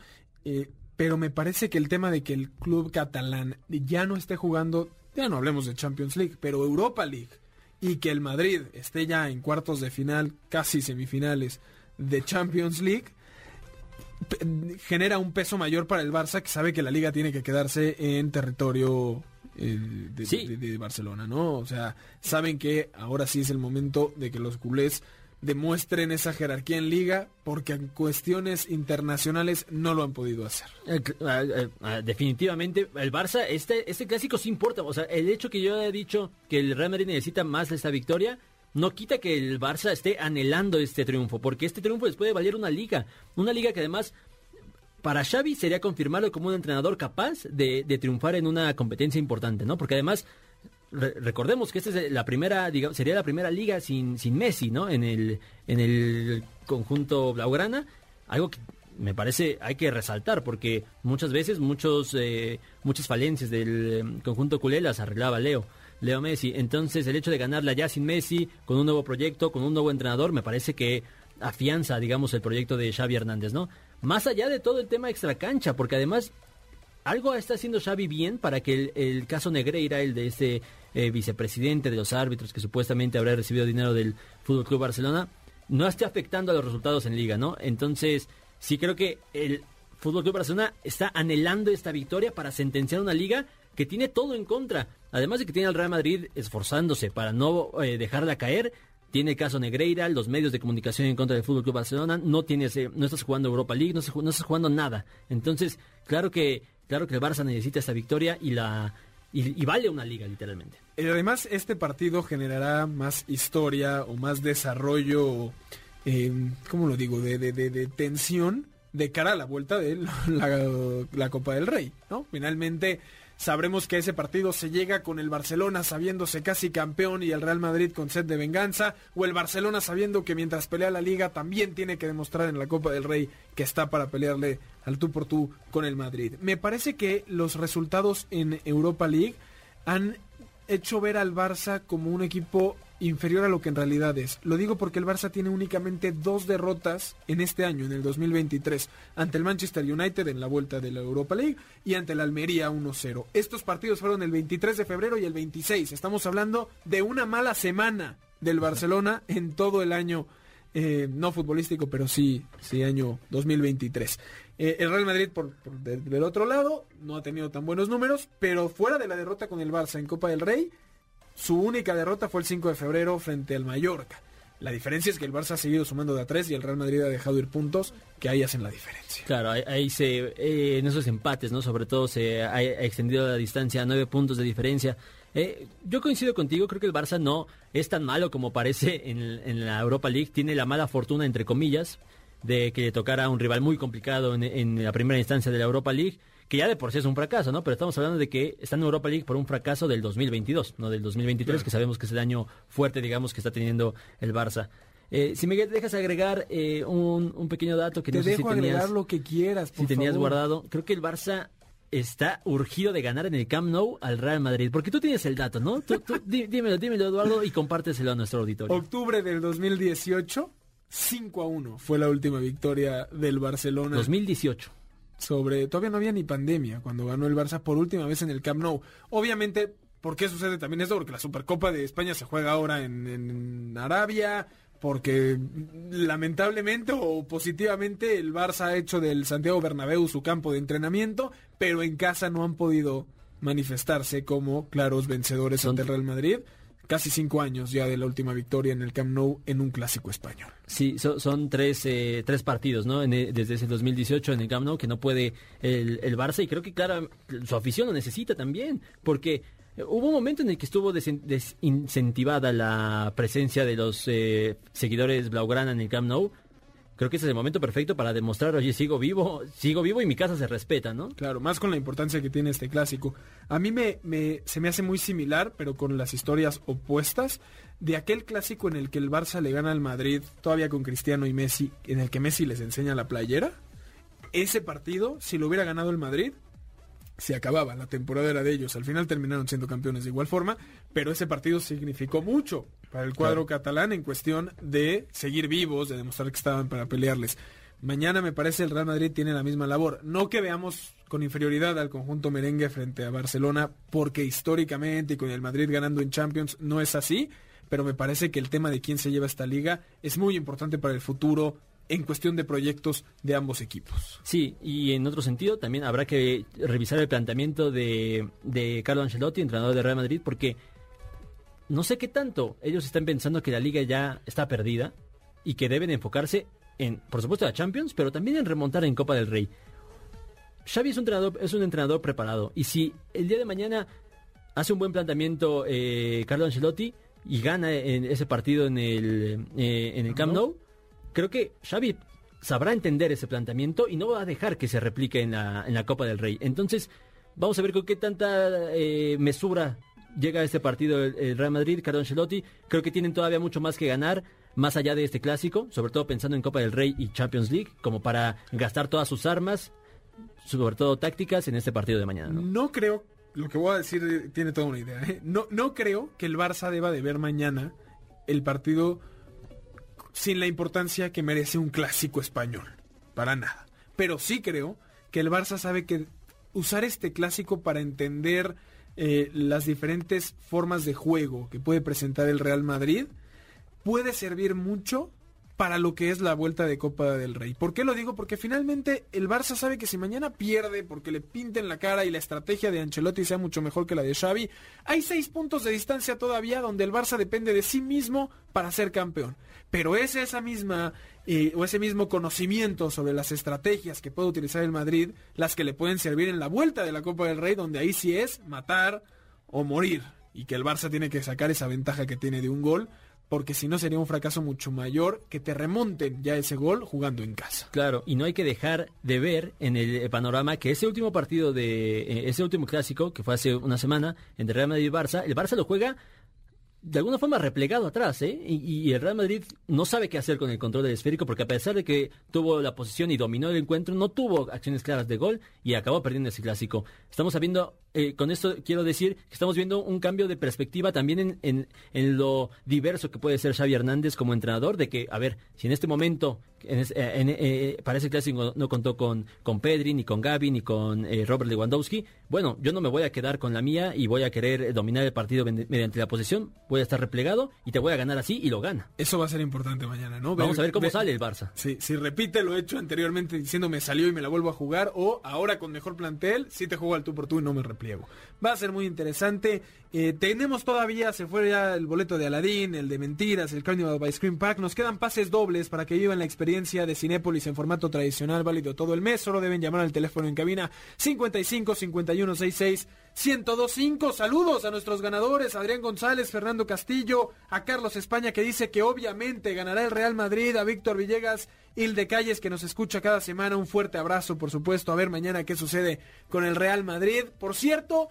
eh, pero me parece que el tema de que el club catalán ya no esté jugando, ya no hablemos de Champions League, pero Europa League, y que el Madrid esté ya en cuartos de final, casi semifinales de Champions League, genera un peso mayor para el Barça que sabe que la liga tiene que quedarse en territorio eh, de, Barcelona, ¿no? O sea, saben que ahora sí es el momento de que los culés demuestren esa jerarquía en liga porque en cuestiones internacionales no lo han podido hacer. Eh, eh, definitivamente el Barça este este clásico sí importa, o sea, el hecho que yo he dicho que el Real Madrid necesita más de esta victoria no quita que el Barça esté anhelando este triunfo, porque este triunfo les puede valer una liga, una liga que además para Xavi sería confirmarlo como un entrenador capaz de, triunfar en una competencia importante, ¿no? Porque además recordemos que esta es la primera, digamos, sería la primera liga sin, sin Messi, ¿no? En el, en el conjunto blaugrana, algo que me parece hay que resaltar porque muchas veces muchos eh, muchas falencias del conjunto culé las arreglaba Leo. Leo Messi. Entonces el hecho de ganarla ya sin Messi, con un nuevo proyecto, con un nuevo entrenador, me parece que afianza, digamos, el proyecto de Xavi Hernández, ¿no? Más allá de todo el tema extracancha, porque además algo está haciendo Xavi bien para que el, caso Negreira, el de este eh, vicepresidente de los árbitros que supuestamente habrá recibido dinero del Fútbol Club Barcelona, no esté afectando a los resultados en liga, ¿no? Entonces, sí creo que el Fútbol Club Barcelona está anhelando esta victoria para sentenciar una liga que tiene todo en contra. Además de que tiene al Real Madrid esforzándose para no eh, dejarla caer, tiene caso Negreira, los medios de comunicación en contra del Fútbol Club Barcelona, no tienes, no estás jugando Europa League, no, estás jugando nada. Entonces, claro que, claro que el Barça necesita esta victoria y la y, vale una liga literalmente. Y además, este partido generará más historia o más desarrollo, eh, ¿cómo lo digo? De, de, de, tensión de cara a la vuelta de la, la Copa del Rey, ¿no? Finalmente Sabremos que ese partido se llega con el Barcelona sabiéndose casi campeón y el Real Madrid con sed de venganza, o el Barcelona sabiendo que mientras pelea la liga también tiene que demostrar en la Copa del Rey que está para pelearle al tú por tú con el Madrid. Me parece que los resultados en Europa League han hecho ver al Barça como un equipo inferior a lo que en realidad es. Lo digo porque el Barça tiene únicamente dos derrotas en este año, en el 2023, ante el Manchester United en la vuelta de la Europa League y ante el Almería 1-0. Estos partidos fueron el 23 de febrero y el 26. Estamos hablando de una mala semana del Barcelona en todo el año, eh, no futbolístico, pero sí, sí año 2023. Eh, el Real Madrid por, por del, del otro lado no ha tenido tan buenos números, pero fuera de la derrota con el Barça en Copa del Rey, su única derrota fue el 5 de febrero frente al Mallorca. La diferencia es que el Barça ha seguido sumando de a tres y el Real Madrid ha dejado ir puntos que ahí hacen la diferencia. Claro, ahí, se, eh, en esos empates, ¿no? Sobre todo se ha, extendido la distancia a nueve puntos de diferencia. Eh, yo coincido contigo, creo que el Barça no es tan malo como parece en, la Europa League. Tiene la mala fortuna, entre comillas, de que le tocara a un rival muy complicado en la primera instancia de la Europa League que ya de por sí es un fracaso, ¿no? Pero estamos hablando de que está en Europa League por un fracaso del 2022, no del 2023, claro. que sabemos que es el año fuerte, digamos, que está teniendo el Barça. Eh, si me dejas agregar eh, un, un, pequeño dato que Te no sé dejo si tenías, agregar lo que quieras, por si tenías favor. guardado, creo que el Barça está urgido de ganar en el Camp Nou al Real Madrid, porque tú tienes el dato, ¿no? Tú, tú, di, dímelo, dímelo, Eduardo, y compárteselo a nuestro auditorio. Octubre del 2018, 5 a 1 fue la última victoria del Barcelona. 2018 sobre todavía no había ni pandemia cuando ganó el Barça por última vez en el Camp Nou. Obviamente, ¿por qué sucede también esto? Porque la Supercopa de España se juega ahora en, en Arabia, porque lamentablemente o positivamente el Barça ha hecho del Santiago Bernabéu su campo de entrenamiento, pero en casa no han podido manifestarse como claros vencedores ante el Real Madrid casi cinco años ya de la última victoria en el Camp Nou en un clásico español. Sí, so, son tres, eh, tres partidos, ¿no? En, desde ese 2018 en el Camp Nou que no puede el, el Barça y creo que, claro, su afición lo necesita también, porque hubo un momento en el que estuvo desincentivada la presencia de los eh, seguidores Blaugrana en el Camp Nou. Creo que ese es el momento perfecto para demostrar, oye, sigo vivo, sigo vivo y mi casa se respeta, ¿no? Claro, más con la importancia que tiene este clásico. A mí me, me, se me hace muy similar, pero con las historias opuestas, de aquel clásico en el que el Barça le gana al Madrid, todavía con Cristiano y Messi, en el que Messi les enseña la playera. Ese partido, si lo hubiera ganado el Madrid, se acababa, la temporada era de ellos. Al final terminaron siendo campeones de igual forma, pero ese partido significó mucho para el cuadro claro. catalán en cuestión de seguir vivos, de demostrar que estaban para pelearles. Mañana me parece el Real Madrid tiene la misma labor. No que veamos con inferioridad al conjunto merengue frente a Barcelona, porque históricamente y con el Madrid ganando en Champions no es así, pero me parece que el tema de quién se lleva esta liga es muy importante para el futuro en cuestión de proyectos de ambos equipos. Sí, y en otro sentido también habrá que revisar el planteamiento de, de Carlo Ancelotti, entrenador de Real Madrid, porque no sé qué tanto ellos están pensando que la liga ya está perdida y que deben enfocarse en, por supuesto, la Champions, pero también en remontar en Copa del Rey. Xavi es un entrenador, es un entrenador preparado y si el día de mañana hace un buen planteamiento eh, Carlo Ancelotti y gana en ese partido en el, eh, en el Camp Nou, creo que Xavi sabrá entender ese planteamiento y no va a dejar que se replique en la, en la Copa del Rey. Entonces, vamos a ver con qué tanta eh, mesura llega a este partido el, Real Madrid, Carlo Ancelotti. Creo que tienen todavía mucho más que ganar, más allá de este clásico, sobre todo pensando en Copa del Rey y Champions League, como para gastar todas sus armas, sobre todo tácticas, en este partido de mañana. No, no creo, lo que voy a decir tiene toda una idea. ¿eh? No, no creo que el Barça deba de ver mañana el partido sin la importancia que merece un clásico español. Para nada. Pero sí creo que el Barça sabe que usar este clásico para entender eh, las diferentes formas de juego que puede presentar el Real Madrid puede servir mucho para lo que es la vuelta de Copa del Rey. ¿Por qué lo digo? Porque finalmente el Barça sabe que si mañana pierde porque le pinten la cara y la estrategia de Ancelotti sea mucho mejor que la de Xavi, hay seis puntos de distancia todavía donde el Barça depende de sí mismo para ser campeón. Pero es esa misma eh, o ese mismo conocimiento sobre las estrategias que puede utilizar el Madrid las que le pueden servir en la vuelta de la Copa del Rey donde ahí sí es matar o morir y que el Barça tiene que sacar esa ventaja que tiene de un gol porque si no sería un fracaso mucho mayor que te remonten ya ese gol jugando en casa. Claro, y no hay que dejar de ver en el panorama que ese último partido de eh, ese último clásico que fue hace una semana entre Real Madrid y Barça, el Barça lo juega de alguna forma replegado atrás, ¿eh? Y, el Real Madrid no sabe qué hacer con el control del esférico porque a pesar de que tuvo la posición y dominó el encuentro, no tuvo acciones claras de gol y acabó perdiendo ese clásico. Estamos viendo, eh, con esto quiero decir que estamos viendo un cambio de perspectiva también en, en, en, lo diverso que puede ser Xavi Hernández como entrenador, de que, a ver, si en este momento en, en, eh, para ese clásico no contó con, con Pedri, ni con Gaby, ni con eh, Robert Lewandowski, bueno, yo no me voy a quedar con la mía y voy a querer dominar el partido mediante la posesión, voy a estar replegado y te voy a ganar así y lo gana. Eso va a ser importante mañana, ¿no? Vamos a ver cómo sale el Barça. Si repite lo hecho anteriormente diciendo me salió y me la vuelvo a jugar, o ahora con mejor plantel, si te juego al tú por tú y no me repliego. Va a ser muy interesante. Eh, tenemos todavía, se fue ya el boleto de Aladdin, el de Mentiras, el Carnival by Screen Park. Nos quedan pases dobles para que vivan la experiencia de Cinépolis en formato tradicional, válido todo el mes. Solo deben llamar al teléfono en cabina 55 51 66 1025. Saludos a nuestros ganadores, Adrián González, Fernando Castillo, a Carlos España que dice que obviamente ganará el Real Madrid, a Víctor Villegas, Hilde Calles que nos escucha cada semana. Un fuerte abrazo, por supuesto. A ver mañana qué sucede con el Real Madrid. Por cierto,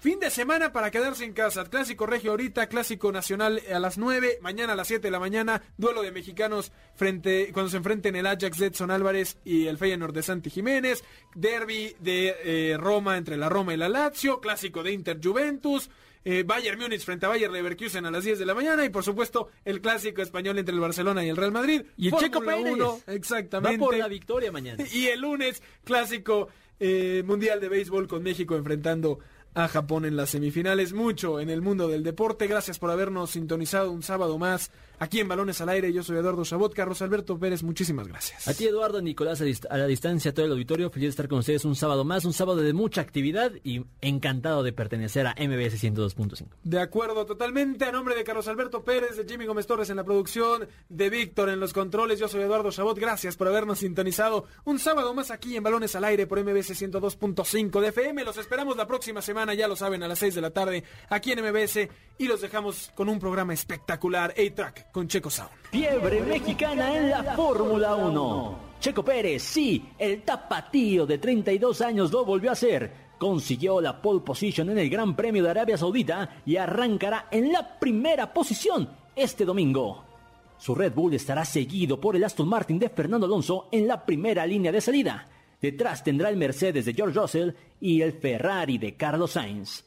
Fin de semana para quedarse en casa. Clásico Regio ahorita, Clásico Nacional a las 9, mañana a las 7 de la mañana, duelo de mexicanos frente cuando se enfrenten el Ajax de Edson Álvarez y el Feyenoord de Santi Jiménez, Derby de eh, Roma entre la Roma y la Lazio, Clásico de Inter Juventus, eh, Bayern Múnich frente a Bayern Leverkusen a las 10 de la mañana y por supuesto el clásico español entre el Barcelona y el Real Madrid. Y el Checo Pérez. exactamente. Va por la victoria mañana. Y el lunes, clásico eh, mundial de béisbol con México enfrentando a Japón en las semifinales. Mucho en el mundo del deporte. Gracias por habernos sintonizado un sábado más aquí en Balones al Aire. Yo soy Eduardo Chabot, Carlos Alberto Pérez. Muchísimas gracias. A ti, Eduardo, Nicolás, a, la distancia, todo el auditorio. Feliz de estar con ustedes un sábado más, un sábado de mucha actividad y encantado de pertenecer a MBS 102.5. De acuerdo, totalmente. A nombre de Carlos Alberto Pérez, de Jimmy Gómez Torres en la producción, de Víctor en los controles. Yo soy Eduardo Chabot. Gracias por habernos sintonizado un sábado más aquí en Balones al Aire por MBS 102.5 de FM. Los esperamos la próxima semana, ya lo saben, a las 6 de la tarde aquí en MBS y los dejamos con un programa espectacular, A-Track con Checo Sound. Fiebre mexicana en la Fórmula 1. Checo Pérez, sí, el tapatío de 32 años lo volvió a hacer. Consiguió la pole position en el Gran Premio de Arabia Saudita y arrancará en la primera posición este domingo. Su Red Bull estará seguido por el Aston Martin de Fernando Alonso en la primera línea de salida. Detrás tendrá el Mercedes de George Russell y el Ferrari de Carlos Sainz.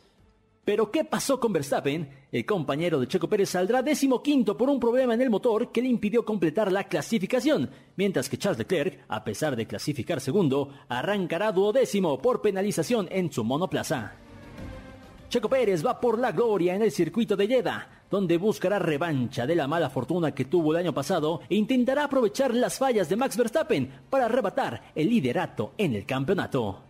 Pero ¿qué pasó con Verstappen? El compañero de Checo Pérez saldrá décimo quinto por un problema en el motor que le impidió completar la clasificación, mientras que Charles Leclerc, a pesar de clasificar segundo, arrancará duodécimo por penalización en su monoplaza. Checo Pérez va por la gloria en el circuito de Jeddah, donde buscará revancha de la mala fortuna que tuvo el año pasado e intentará aprovechar las fallas de Max Verstappen para arrebatar el liderato en el campeonato.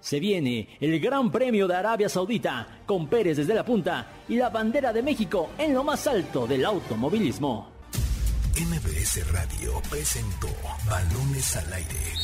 Se viene el Gran Premio de Arabia Saudita con Pérez desde la punta y la bandera de México en lo más alto del automovilismo. MBS Radio presentó Balones al Aire.